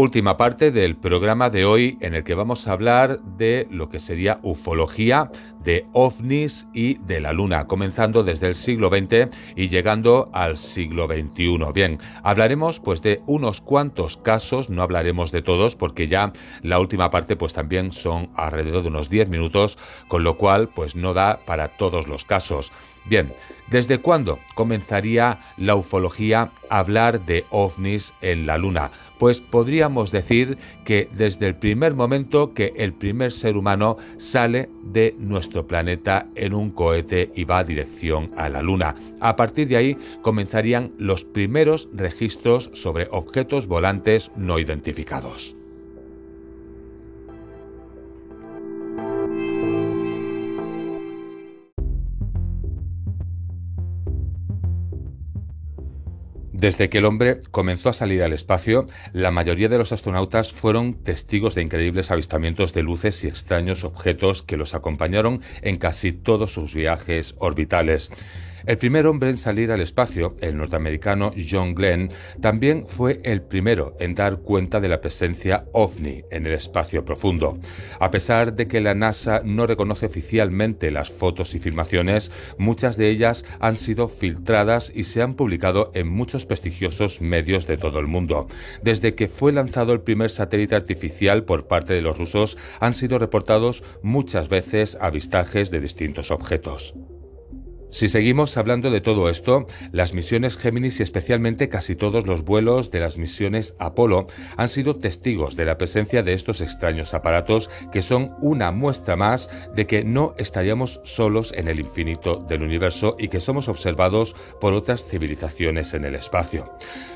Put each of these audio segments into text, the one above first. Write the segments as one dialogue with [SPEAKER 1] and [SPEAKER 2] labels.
[SPEAKER 1] última parte del programa de hoy en el que vamos a hablar de lo que sería ufología, de ovnis y de la luna, comenzando desde el siglo XX y llegando al siglo XXI. Bien, hablaremos pues de unos cuantos casos, no hablaremos de todos porque ya la última parte pues también son alrededor de unos 10 minutos, con lo cual pues no da para todos los casos. Bien, ¿desde cuándo comenzaría la ufología a hablar de ovnis en la Luna? Pues podríamos decir que desde el primer momento que el primer ser humano sale de nuestro planeta en un cohete y va a dirección a la Luna. A partir de ahí comenzarían los primeros registros sobre objetos volantes no identificados. Desde que el hombre comenzó a salir al espacio, la mayoría de los astronautas fueron testigos de increíbles avistamientos de luces y extraños objetos que los acompañaron en casi todos sus viajes orbitales. El primer hombre en salir al espacio, el norteamericano John Glenn, también fue el primero en dar cuenta de la presencia ovni en el espacio profundo. A pesar de que la NASA no reconoce oficialmente las fotos y filmaciones, muchas de ellas han sido filtradas y se han publicado en muchos prestigiosos medios de todo el mundo. Desde que fue lanzado el primer satélite artificial por parte de los rusos, han sido reportados muchas veces avistajes de distintos objetos. Si seguimos hablando de todo esto, las misiones Géminis y especialmente casi todos los vuelos de las misiones Apolo han sido testigos de la presencia de estos extraños aparatos que son una muestra más de que no estaríamos solos en el infinito del universo y que somos observados por otras civilizaciones en el espacio.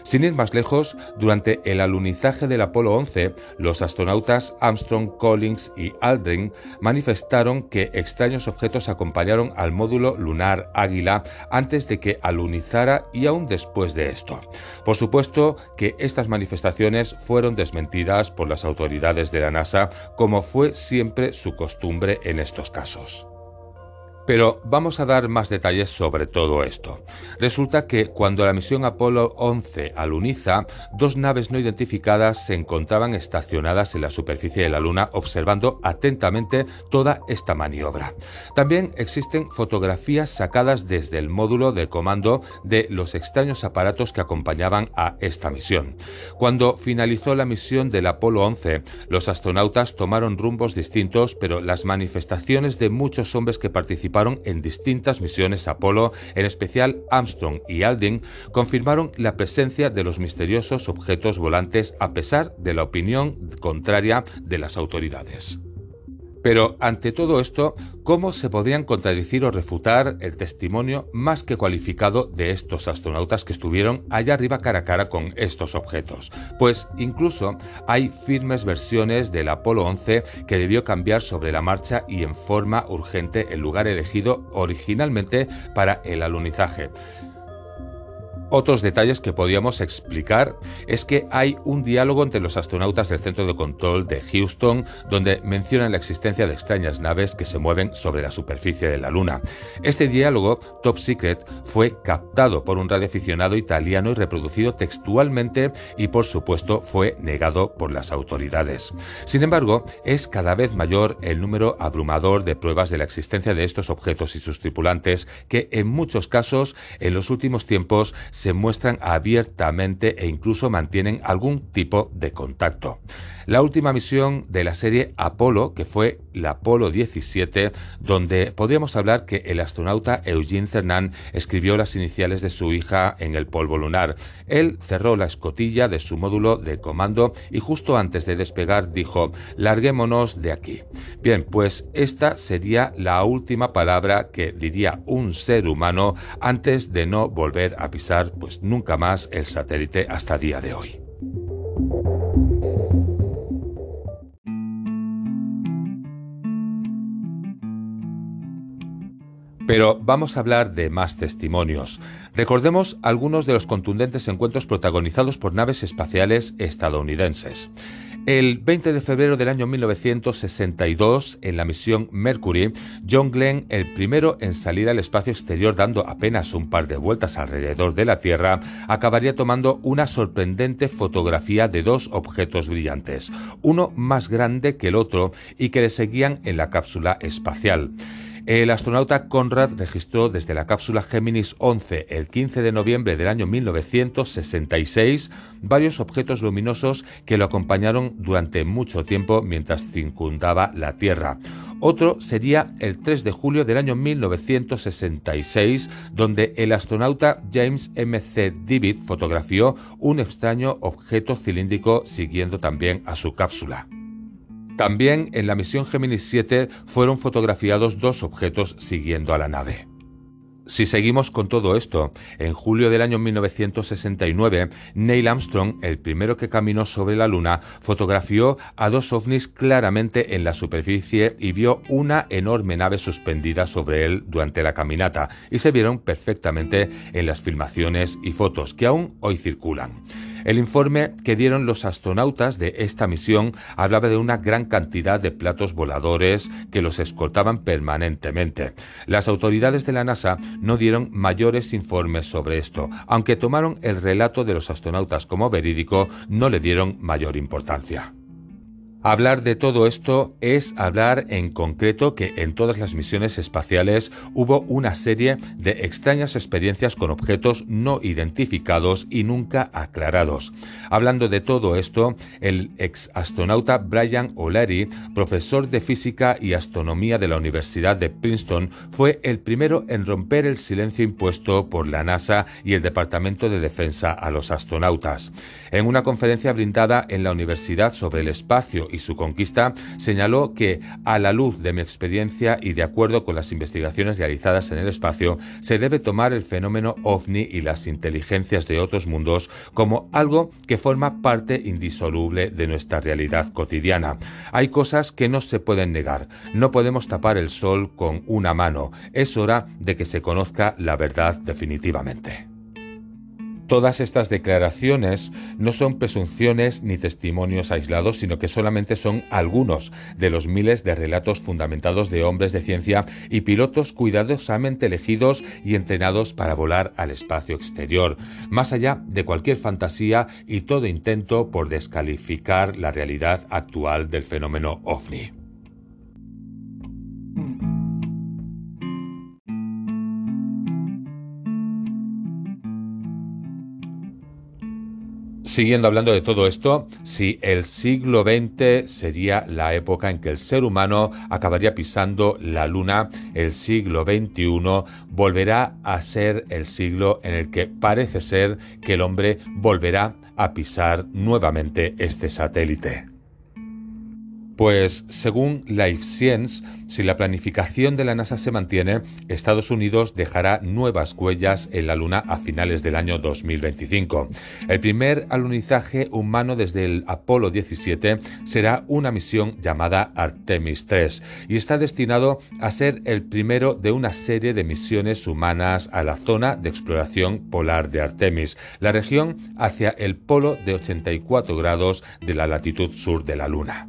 [SPEAKER 1] Sin ir más lejos, durante el alunizaje del Apolo 11, los astronautas Armstrong, Collins y Aldrin manifestaron que extraños objetos acompañaron al módulo lunar Águila antes de que alunizara y aún después de esto. Por supuesto que estas manifestaciones fueron desmentidas por las autoridades de la NASA, como fue siempre su costumbre en estos casos. Pero vamos a dar más detalles sobre todo esto. Resulta que cuando la misión Apolo 11 aluniza, dos naves no identificadas se encontraban estacionadas en la superficie de la Luna observando atentamente toda esta maniobra. También existen fotografías sacadas desde el módulo de comando de los extraños aparatos que acompañaban a esta misión. Cuando finalizó la misión del Apolo 11, los astronautas tomaron rumbos distintos, pero las manifestaciones de muchos hombres que participaron en distintas misiones Apolo, en especial Armstrong y Aldrin, confirmaron la presencia de los misteriosos objetos volantes a pesar de la opinión contraria de las autoridades. Pero ante todo esto, ¿cómo se podrían contradecir o refutar el testimonio más que cualificado de estos astronautas que estuvieron allá arriba cara a cara con estos objetos? Pues incluso hay firmes versiones del Apolo 11 que debió cambiar sobre la marcha y en forma urgente el lugar elegido originalmente para el alunizaje. Otros detalles que podríamos explicar es que hay un diálogo entre los astronautas del centro de control de Houston donde mencionan la existencia de extrañas naves que se mueven sobre la superficie de la Luna. Este diálogo, top secret, fue captado por un radioaficionado italiano y reproducido textualmente y por supuesto fue negado por las autoridades. Sin embargo, es cada vez mayor el número abrumador de pruebas de la existencia de estos objetos y sus tripulantes que en muchos casos en los últimos tiempos se muestran abiertamente e incluso mantienen algún tipo de contacto. La última misión de la serie Apolo, que fue la Apolo 17, donde podríamos hablar que el astronauta Eugene Cernan escribió las iniciales de su hija en el polvo lunar. Él cerró la escotilla de su módulo de comando y justo antes de despegar dijo, larguémonos de aquí. Bien, pues esta sería la última palabra que diría un ser humano antes de no volver a pisar pues nunca más el satélite hasta día de hoy. Pero vamos a hablar de más testimonios. Recordemos algunos de los contundentes encuentros protagonizados por naves espaciales estadounidenses. El 20 de febrero del año 1962, en la misión Mercury, John Glenn, el primero en salir al espacio exterior dando apenas un par de vueltas alrededor de la Tierra, acabaría tomando una sorprendente fotografía de dos objetos brillantes, uno más grande que el otro y que le seguían en la cápsula espacial. El astronauta Conrad registró desde la cápsula Géminis 11 el 15 de noviembre del año 1966 varios objetos luminosos que lo acompañaron durante mucho tiempo mientras circundaba la Tierra. Otro sería el 3 de julio del año 1966, donde el astronauta James M. C. Divitt fotografió un extraño objeto cilíndrico siguiendo también a su cápsula. También en la misión Géminis 7 fueron fotografiados dos objetos siguiendo a la nave. Si seguimos con todo esto, en julio del año 1969, Neil Armstrong, el primero que caminó sobre la Luna, fotografió a dos ovnis claramente en la superficie y vio una enorme nave suspendida sobre él durante la caminata, y se vieron perfectamente en las filmaciones y fotos que aún hoy circulan. El informe que dieron los astronautas de esta misión hablaba de una gran cantidad de platos voladores que los escoltaban permanentemente. Las autoridades de la NASA no dieron mayores informes sobre esto, aunque tomaron el relato de los astronautas como verídico, no le dieron mayor importancia. Hablar de todo esto es hablar en concreto que en todas las misiones espaciales hubo una serie de extrañas experiencias con objetos no identificados y nunca aclarados. Hablando de todo esto, el ex astronauta Brian O'Leary, profesor de física y astronomía de la Universidad de Princeton, fue el primero en romper el silencio impuesto por la NASA y el Departamento de Defensa a los astronautas. En una conferencia brindada en la universidad sobre el espacio y su conquista, señaló que, a la luz de mi experiencia y de acuerdo con las investigaciones realizadas en el espacio, se debe tomar el fenómeno ovni y las inteligencias de otros mundos como algo que forma parte indisoluble de nuestra realidad cotidiana. Hay cosas que no se pueden negar. No podemos tapar el sol con una mano. Es hora de que se conozca la verdad definitivamente. Todas estas declaraciones no son presunciones ni testimonios aislados, sino que solamente son algunos de los miles de relatos fundamentados de hombres de ciencia y pilotos cuidadosamente elegidos y entrenados para volar al espacio exterior, más allá de cualquier fantasía y todo intento por descalificar la realidad actual del fenómeno ovni. Siguiendo hablando de todo esto, si el siglo XX sería la época en que el ser humano acabaría pisando la luna, el siglo XXI volverá a ser el siglo en el que parece ser que el hombre volverá a pisar nuevamente este satélite. Pues según Life Science, si la planificación de la NASA se mantiene, Estados Unidos dejará nuevas huellas en la Luna a finales del año 2025. El primer alunizaje humano desde el Apolo 17 será una misión llamada Artemis 3 y está destinado a ser el primero de una serie de misiones humanas a la zona de exploración polar de Artemis, la región hacia el polo de 84 grados de la latitud sur de la Luna.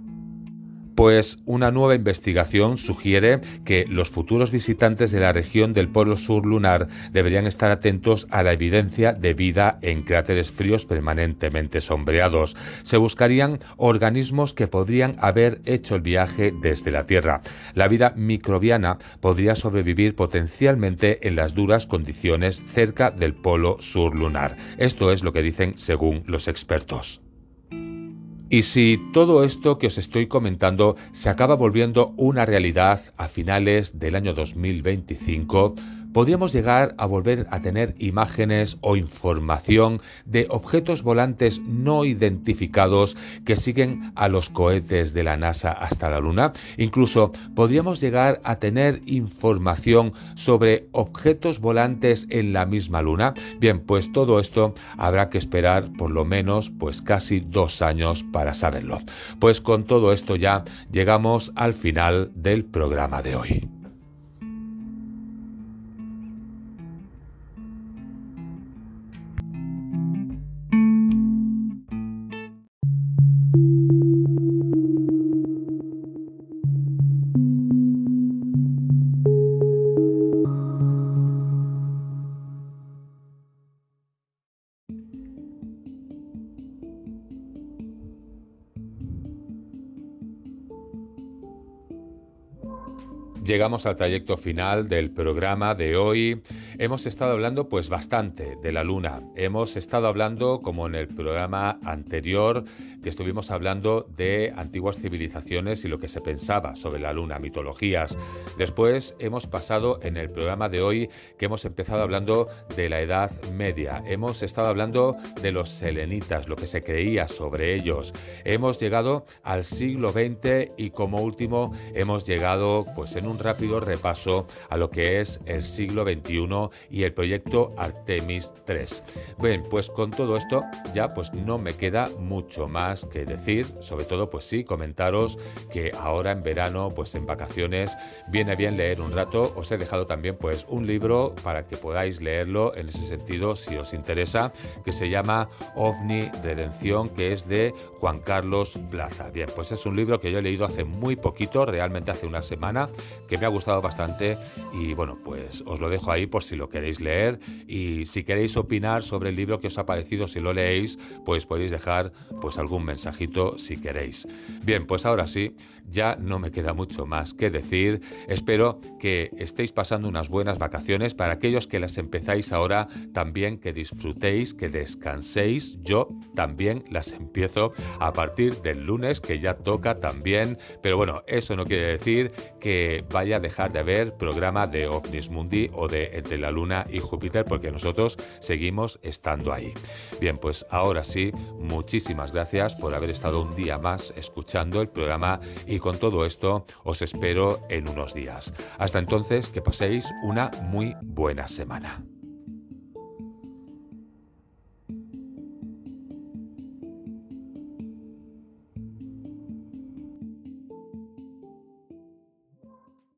[SPEAKER 1] Pues una nueva investigación sugiere que los futuros visitantes de la región del Polo Sur lunar deberían estar atentos a la evidencia de vida en cráteres fríos permanentemente sombreados. Se buscarían organismos que podrían haber hecho el viaje desde la Tierra. La vida microbiana podría sobrevivir potencialmente en las duras condiciones cerca del Polo Sur lunar. Esto es lo que dicen según los expertos. Y si todo esto que os estoy comentando se acaba volviendo una realidad a finales del año 2025, podríamos llegar a volver a tener imágenes o información de objetos volantes no identificados que siguen a los cohetes de la NASA hasta la Luna. Incluso podríamos llegar a tener información sobre objetos volantes en la misma Luna. Bien, pues todo esto habrá que esperar por lo menos pues casi dos años para saberlo. Pues con todo esto ya llegamos al final del programa de hoy. Llegamos al trayecto final del programa de hoy. Hemos estado hablando pues bastante de la luna. Hemos estado hablando como en el programa anterior que estuvimos hablando de antiguas civilizaciones y lo que se pensaba sobre la luna, mitologías. Después hemos pasado en el programa de hoy que hemos empezado hablando de la Edad Media. Hemos estado hablando de los selenitas, lo que se creía sobre ellos. Hemos llegado al siglo XX y como último hemos llegado pues en un rápido repaso a lo que es el siglo XXI y el proyecto Artemis 3. Bien, pues con todo esto ya pues no me queda mucho más que decir, sobre todo pues sí, comentaros que ahora en verano pues en vacaciones viene bien leer un rato, os he dejado también pues un libro para que podáis leerlo en ese sentido si os interesa, que se llama OVNI Redención, que es de Juan Carlos Plaza. Bien, pues es un libro que yo he leído hace muy poquito, realmente hace una semana, que me ha gustado bastante y bueno, pues os lo dejo ahí por si lo queréis leer y si queréis opinar sobre el libro que os ha parecido, si lo leéis, pues podéis dejar pues algún mensajito si queréis. Bien, pues ahora sí, ya no me queda mucho más que decir. Espero que estéis pasando unas buenas vacaciones para aquellos que las empezáis ahora, también que disfrutéis, que descanséis. Yo también las empiezo a partir del lunes, que ya toca también, pero bueno, eso no quiere decir que vaya a dejar de haber programa de OVNIS Mundi o de Entre la Luna y Júpiter, porque nosotros seguimos estando ahí. Bien, pues ahora sí, muchísimas gracias por haber estado un día más escuchando el programa y con todo esto os espero en unos días. Hasta entonces, que paséis una muy buena semana.